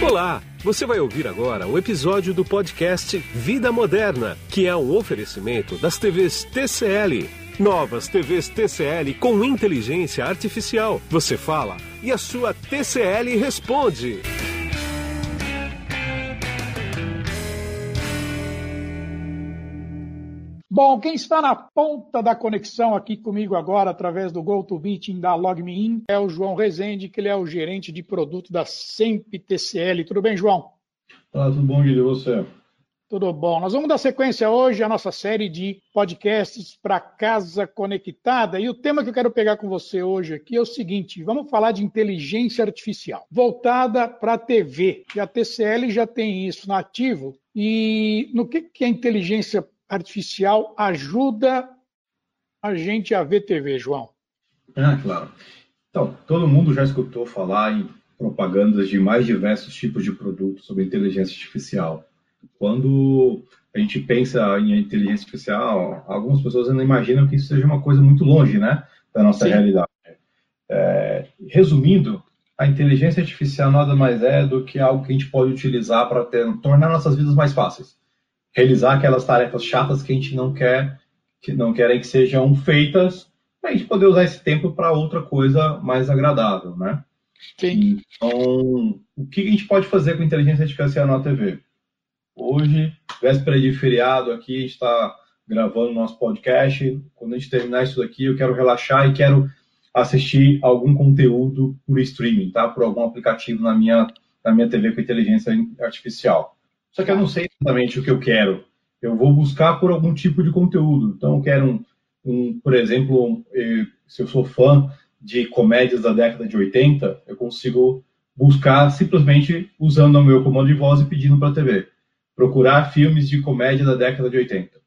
Olá, você vai ouvir agora o episódio do podcast Vida Moderna, que é um oferecimento das TVs TCL. Novas TVs TCL com inteligência artificial. Você fala e a sua TCL responde. Bom, quem está na ponta da conexão aqui comigo agora, através do GoToMeeting da LogMeIn, é o João Rezende, que ele é o gerente de produto da SEMP TCL. Tudo bem, João? Tá, tudo bom, Guilherme, você? Tudo bom. Nós vamos dar sequência hoje à nossa série de podcasts para casa conectada. E o tema que eu quero pegar com você hoje aqui é o seguinte: vamos falar de inteligência artificial voltada para a TV. E a TCL já tem isso nativo. E no que, que a inteligência artificial ajuda a gente a ver TV, João? Ah, claro. Então, todo mundo já escutou falar em propagandas de mais diversos tipos de produtos sobre inteligência artificial. Quando a gente pensa em inteligência artificial, algumas pessoas ainda imaginam que isso seja uma coisa muito longe, né, da nossa Sim. realidade. É, resumindo, a inteligência artificial nada mais é do que algo que a gente pode utilizar para tornar nossas vidas mais fáceis realizar aquelas tarefas chatas que a gente não quer, que não querem que sejam feitas, para a gente poder usar esse tempo para outra coisa mais agradável, né? Sim. Então, o que a gente pode fazer com inteligência artificial na TV? Hoje, véspera de feriado aqui, a gente está gravando nosso podcast. Quando a gente terminar isso daqui, eu quero relaxar e quero assistir algum conteúdo por streaming, tá? Por algum aplicativo na minha, na minha TV com inteligência artificial. Só que eu não sei exatamente o que eu quero. Eu vou buscar por algum tipo de conteúdo. Então, eu quero, um, um por exemplo, se eu sou fã de comédias da década de 80, eu consigo buscar simplesmente usando o meu comando de voz e pedindo para a TV. Procurar filmes de comédia da década de 80.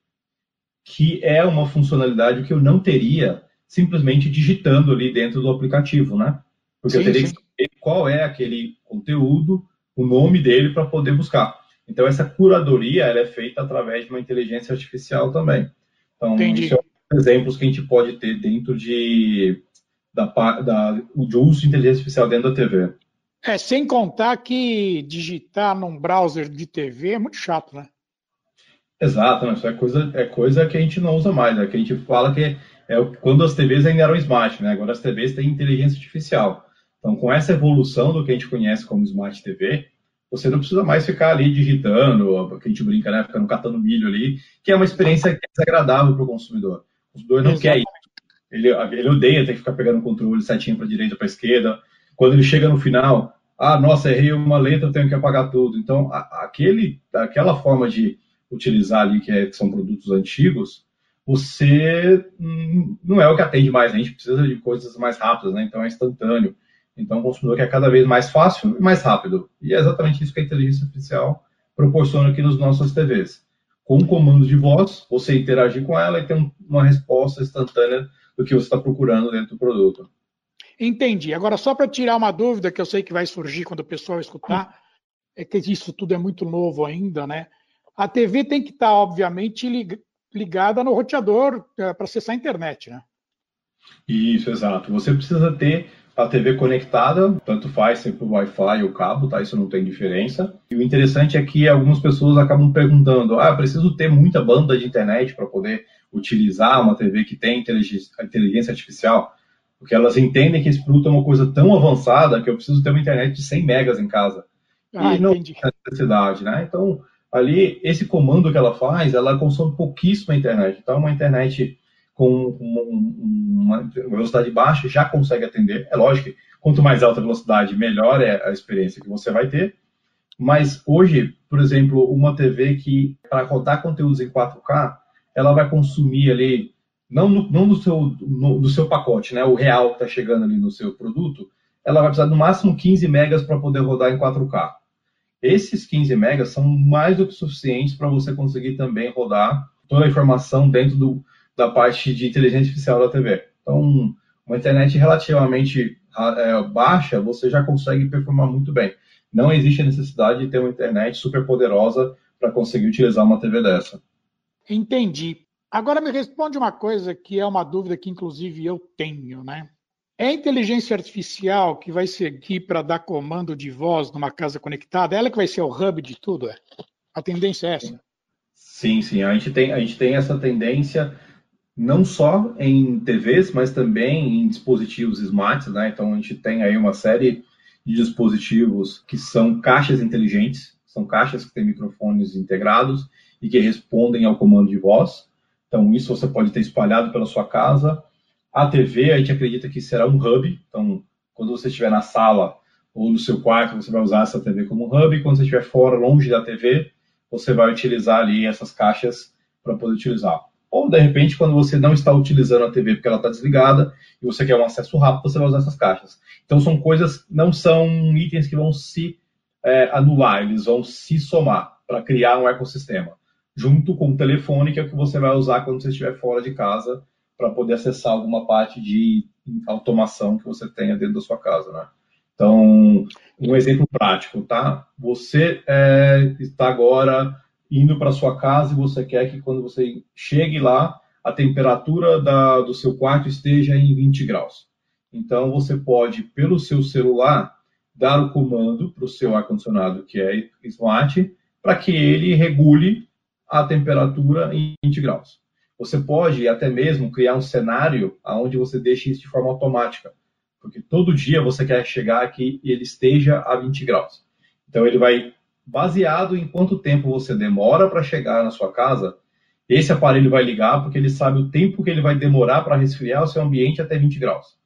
Que é uma funcionalidade que eu não teria simplesmente digitando ali dentro do aplicativo, né? Porque sim, eu teria sim. que saber qual é aquele conteúdo, o nome dele para poder buscar. Então, essa curadoria ela é feita através de uma inteligência artificial também. Então, Entendi. isso é um exemplos que a gente pode ter dentro de, da, da, de uso de inteligência artificial dentro da TV. É, sem contar que digitar num browser de TV é muito chato, né? Exato, né? isso é coisa, é coisa que a gente não usa mais, é que a gente fala que é quando as TVs ainda eram smart, né? Agora as TVs têm inteligência artificial. Então, com essa evolução do que a gente conhece como Smart TV, você não precisa mais ficar ali digitando, que a gente brinca, né? Ficando catando milho ali, que é uma experiência desagradável para o consumidor. O consumidor não Exato. quer isso. Ele, ele odeia ter que ficar pegando o controle setinho para direita, para esquerda. Quando ele chega no final, ah, nossa, errei uma letra, tenho que apagar tudo. Então, a, aquele, aquela forma de utilizar ali, que, é, que são produtos antigos, você hum, não é o que atende mais. A gente precisa de coisas mais rápidas, né? Então, é instantâneo. Então, o consumidor quer cada vez mais fácil e mais rápido. E é exatamente isso que a inteligência artificial proporciona aqui nos nossos TVs. Com um comando de voz, você interagir com ela e ter uma resposta instantânea do que você está procurando dentro do produto. Entendi. Agora, só para tirar uma dúvida que eu sei que vai surgir quando o pessoal escutar, é que isso tudo é muito novo ainda, né? A TV tem que estar, tá, obviamente, ligada no roteador é, para acessar a internet, né? Isso, exato. Você precisa ter a TV conectada, tanto faz se por Wi-Fi ou cabo, tá? Isso não tem diferença. E o interessante é que algumas pessoas acabam perguntando: ah, preciso ter muita banda de internet para poder utilizar uma TV que tem inteligência artificial? Porque elas entendem que esse produto é uma coisa tão avançada que eu preciso ter uma internet de 100 megas em casa. Ah, e não tem necessidade, né? Então, ali, esse comando que ela faz, ela consome pouquíssima internet. Então, uma internet com uma velocidade baixa já consegue atender. É lógico que quanto mais alta a velocidade, melhor é a experiência que você vai ter. Mas hoje, por exemplo, uma TV que, para rodar conteúdos em 4K, ela vai consumir ali, não no, não no, seu, no, no seu pacote, né, o real que está chegando ali no seu produto, ela vai precisar no máximo 15 megas para poder rodar em 4K. Esses 15 megas são mais do que suficientes para você conseguir também rodar toda a informação dentro do, da parte de inteligência artificial da TV. Então, uma internet relativamente é, baixa, você já consegue performar muito bem. Não existe a necessidade de ter uma internet super poderosa para conseguir utilizar uma TV dessa. Entendi. Agora me responde uma coisa que é uma dúvida que inclusive eu tenho, né? É a inteligência artificial que vai seguir para dar comando de voz numa casa conectada? Ela que vai ser o hub de tudo? É? A tendência é essa? Sim, sim. A gente tem, a gente tem essa tendência não só em TVs, mas também em dispositivos smarts, né? Então a gente tem aí uma série de dispositivos que são caixas inteligentes, são caixas que têm microfones integrados e que respondem ao comando de voz. Então isso você pode ter espalhado pela sua casa. A TV a gente acredita que será um hub. Então quando você estiver na sala ou no seu quarto, você vai usar essa TV como hub. Quando você estiver fora, longe da TV, você vai utilizar ali essas caixas para poder utilizar. Ou, de repente, quando você não está utilizando a TV porque ela está desligada e você quer um acesso rápido, você vai usar essas caixas. Então, são coisas, não são itens que vão se é, anular, eles vão se somar para criar um ecossistema. Junto com o telefone, que é o que você vai usar quando você estiver fora de casa para poder acessar alguma parte de automação que você tenha dentro da sua casa, né? Então, um exemplo prático, tá? Você é, está agora indo para sua casa e você quer que quando você chegue lá, a temperatura da, do seu quarto esteja em 20 graus. Então você pode, pelo seu celular, dar o comando para o seu ar-condicionado, que é smart, para que ele regule a temperatura em 20 graus. Você pode até mesmo criar um cenário onde você deixe isso de forma automática, porque todo dia você quer chegar aqui e ele esteja a 20 graus. Então ele vai baseado em quanto tempo você demora para chegar na sua casa, esse aparelho vai ligar porque ele sabe o tempo que ele vai demorar para resfriar o seu ambiente até 20 graus.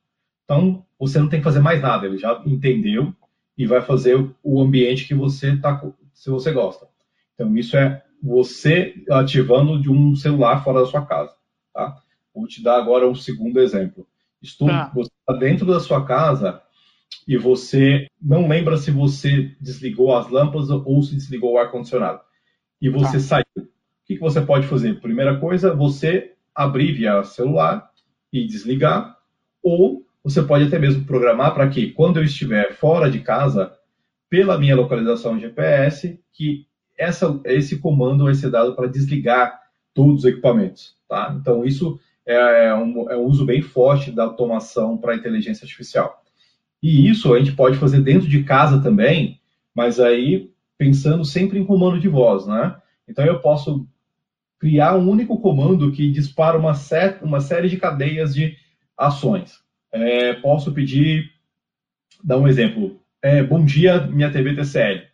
Então, você não tem que fazer mais nada, ele já entendeu e vai fazer o ambiente que você tá, se você gosta. Então, isso é você ativando de um celular fora da sua casa. Tá? Vou te dar agora um segundo exemplo. Estou, tá. Você está dentro da sua casa e você não lembra se você desligou as lâmpadas ou se desligou o ar-condicionado. E você tá. saiu. O que, que você pode fazer? Primeira coisa, você abrir via celular e desligar, ou você pode até mesmo programar para que, quando eu estiver fora de casa, pela minha localização GPS, que essa, esse comando vai ser dado para desligar todos os equipamentos. Tá? Então, isso é um, é um uso bem forte da automação para inteligência artificial. E isso a gente pode fazer dentro de casa também, mas aí pensando sempre em comando de voz, né? Então eu posso criar um único comando que dispara uma, set, uma série de cadeias de ações. É, posso pedir, dar um exemplo. É, bom dia, minha TV TCL.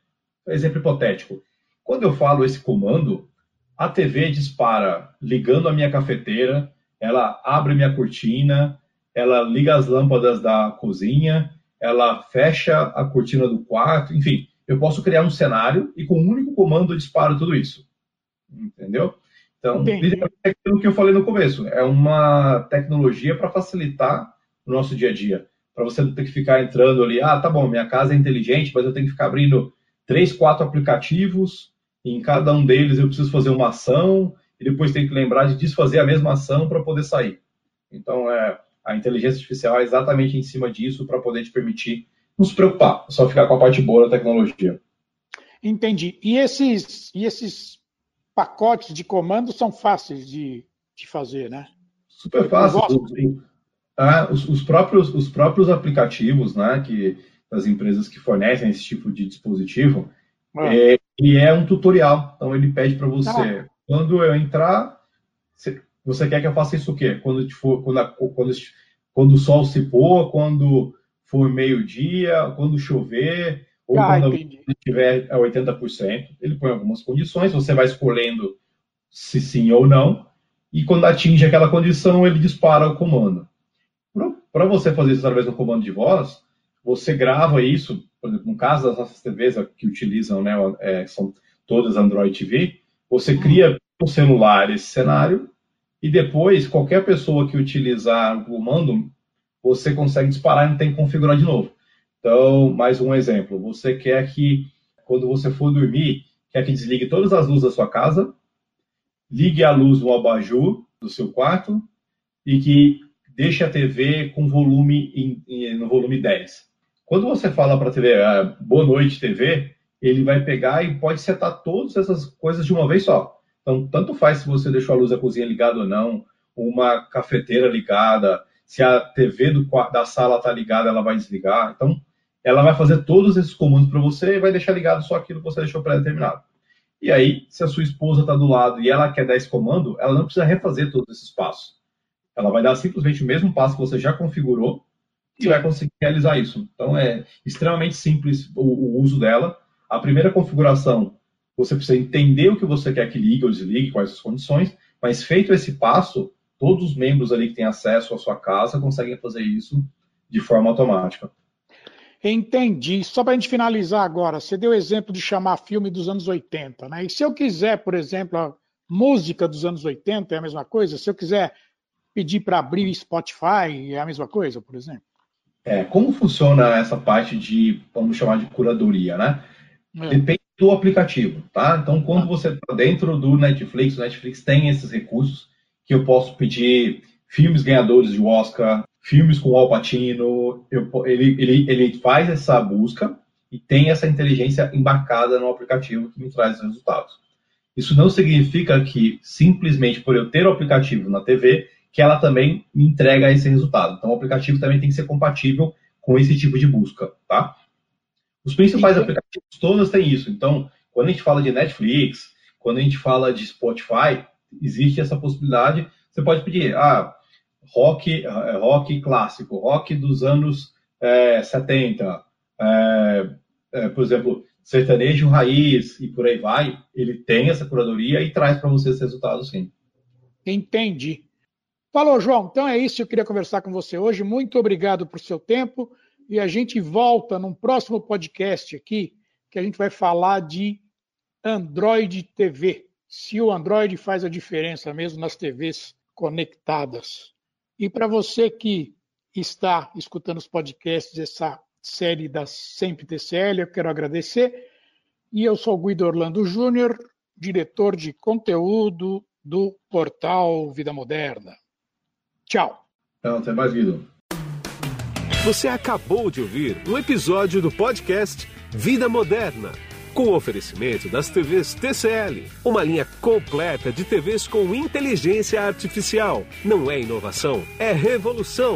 Exemplo hipotético. Quando eu falo esse comando, a TV dispara ligando a minha cafeteira, ela abre minha cortina, ela liga as lâmpadas da cozinha, ela fecha a cortina do quarto, enfim, eu posso criar um cenário e com um único comando eu disparo tudo isso. Entendeu? Então, é aquilo que eu falei no começo, é uma tecnologia para facilitar o nosso dia a dia. Para você não ter que ficar entrando ali, ah, tá bom, minha casa é inteligente, mas eu tenho que ficar abrindo três, quatro aplicativos, e em cada um deles eu preciso fazer uma ação, e depois tenho que lembrar de desfazer a mesma ação para poder sair. Então, é, a inteligência artificial é exatamente em cima disso para poder te permitir não se preocupar, só ficar com a parte boa da tecnologia. Entendi. E esses, e esses pacotes de comando são fáceis de, de fazer, né? Super fácil. Ah, os, os, próprios, os próprios aplicativos né, que, das empresas que fornecem esse tipo de dispositivo, ah. é, ele é um tutorial. Então ele pede para você, ah. quando eu entrar, você quer que eu faça isso o quê? Quando, for, quando, a, quando, quando o sol se pôr, quando for meio-dia, quando chover, ou ah, quando estiver a 80%. Ele põe algumas condições, você vai escolhendo se sim ou não, e quando atinge aquela condição, ele dispara o comando. Para você fazer isso através do comando de voz, você grava isso, por exemplo, no caso das nossas TVs que utilizam, né, é, são todas Android TV, você cria no celular esse cenário e depois, qualquer pessoa que utilizar o comando, você consegue disparar e não tem que configurar de novo. Então, mais um exemplo. Você quer que, quando você for dormir, quer que desligue todas as luzes da sua casa, ligue a luz no abajur do seu quarto e que deixe a TV com volume em, em, no volume 10. Quando você fala para a TV, ah, boa noite TV, ele vai pegar e pode setar todas essas coisas de uma vez só. Então, tanto faz se você deixou a luz da cozinha ligada ou não, uma cafeteira ligada, Se a TV do, da sala está ligada, ela vai desligar. Então, ela vai fazer todos esses comandos para você e vai deixar ligado só aquilo que você deixou pré-determinado. E aí, se a sua esposa está do lado e ela quer dar esse comando, ela não precisa refazer todos esses passos. Ela vai dar simplesmente o mesmo passo que você já configurou e vai conseguir realizar isso. Então, é extremamente simples o, o uso dela. A primeira configuração, você precisa entender o que você quer que ligue ou desligue, quais as condições, mas feito esse passo, todos os membros ali que têm acesso à sua casa conseguem fazer isso de forma automática. Entendi. Só para a gente finalizar agora, você deu o exemplo de chamar filme dos anos 80, né? E se eu quiser, por exemplo, a música dos anos 80 é a mesma coisa? Se eu quiser pedir para abrir Spotify é a mesma coisa, por exemplo? É, como funciona essa parte de, vamos chamar de curadoria, né? É. Depende do aplicativo, tá? Então, quando ah. você está dentro do Netflix, o Netflix tem esses recursos que eu posso pedir filmes ganhadores de Oscar, filmes com Al Pacino, eu, ele, ele, ele faz essa busca e tem essa inteligência embarcada no aplicativo que me traz os resultados. Isso não significa que simplesmente por eu ter o aplicativo na TV, que ela também me entrega esse resultado. Então o aplicativo também tem que ser compatível com esse tipo de busca, tá? Os principais Sim. aplicativos todos têm isso. Então, quando a gente fala de Netflix, quando a gente fala de Spotify, existe essa possibilidade. Você pode pedir, ah, rock, é, rock clássico, rock dos anos é, 70, é, é, por exemplo, sertanejo raiz e por aí vai, ele tem essa curadoria e traz para você esse resultado sim. Entendi. Falou, João. Então é isso que eu queria conversar com você hoje. Muito obrigado por seu tempo e a gente volta num próximo podcast aqui que a gente vai falar de Android TV. Se o Android faz a diferença mesmo nas TVs conectadas. E para você que está escutando os podcasts dessa série da Sempre TCL, eu quero agradecer. E eu sou Guido Orlando Júnior, diretor de conteúdo do portal Vida Moderna. Tchau. Então, até mais, Guido. Você acabou de ouvir um episódio do podcast Vida Moderna com o oferecimento das TVs TCL, uma linha completa de TVs com inteligência artificial. Não é inovação, é revolução.